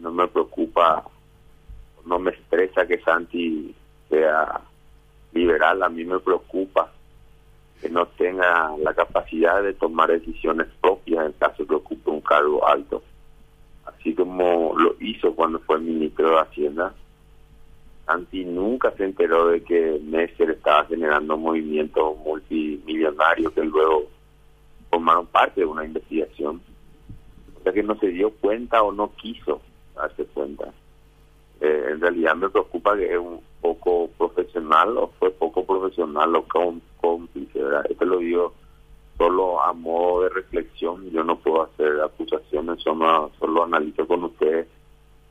no me preocupa, no me estresa que Santi sea liberal, a mí me preocupa que no tenga la capacidad de tomar decisiones propias en caso que ocupe un cargo alto, así como lo hizo cuando fue ministro de Hacienda. Santi nunca se enteró de que Messer estaba generando movimientos multimillonarios que luego formaron parte de una investigación. O sea que no se dio cuenta o no quiso darse cuenta. Eh, en realidad me preocupa que es un poco profesional o fue poco profesional o cómplice, ¿verdad? Esto lo digo solo a modo de reflexión, yo no puedo hacer acusaciones, solo, solo analizo con ustedes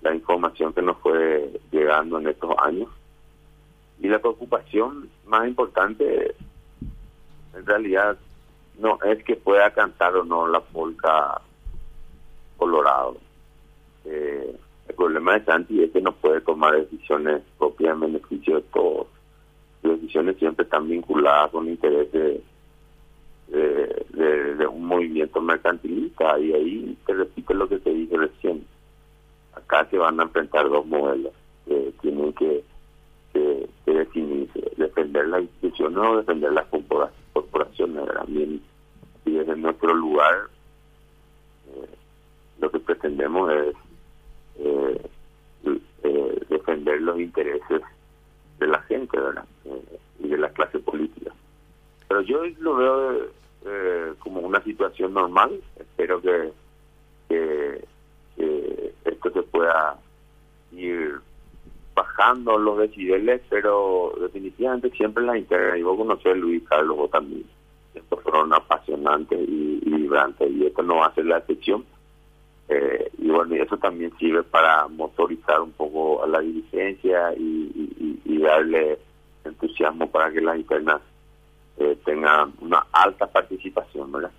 la información que nos fue llegando en estos años. Y la preocupación más importante, en realidad, no es que pueda cantar o no la polka Colorado. Eh, problema de Santi es que no puede tomar decisiones propias en beneficio de todos. Sus decisiones siempre están vinculadas con intereses de, de, un movimiento mercantilista y ahí te repito lo que te dije recién. Acá se van a enfrentar dos modelos que tienen que, que, definirse, defender las instituciones o defender las corporaciones. También y desde nuestro lugar eh, lo que pretendemos es eh, eh, defender los intereses de la gente ¿verdad? Eh, y de la clase política. Pero yo lo veo como una situación normal. Espero que, esto se pueda ir bajando los decibeles, pero definitivamente siempre la interna. Y vos conocés Luis Carlos, vos también. Estos fueron apasionantes y, y vibrantes, y esto no va a ser la excepción eh, bueno, eso también sirve para motorizar un poco a la dirigencia y, y, darle entusiasmo para que las internas eh, tengan una alta participación, ¿verdad?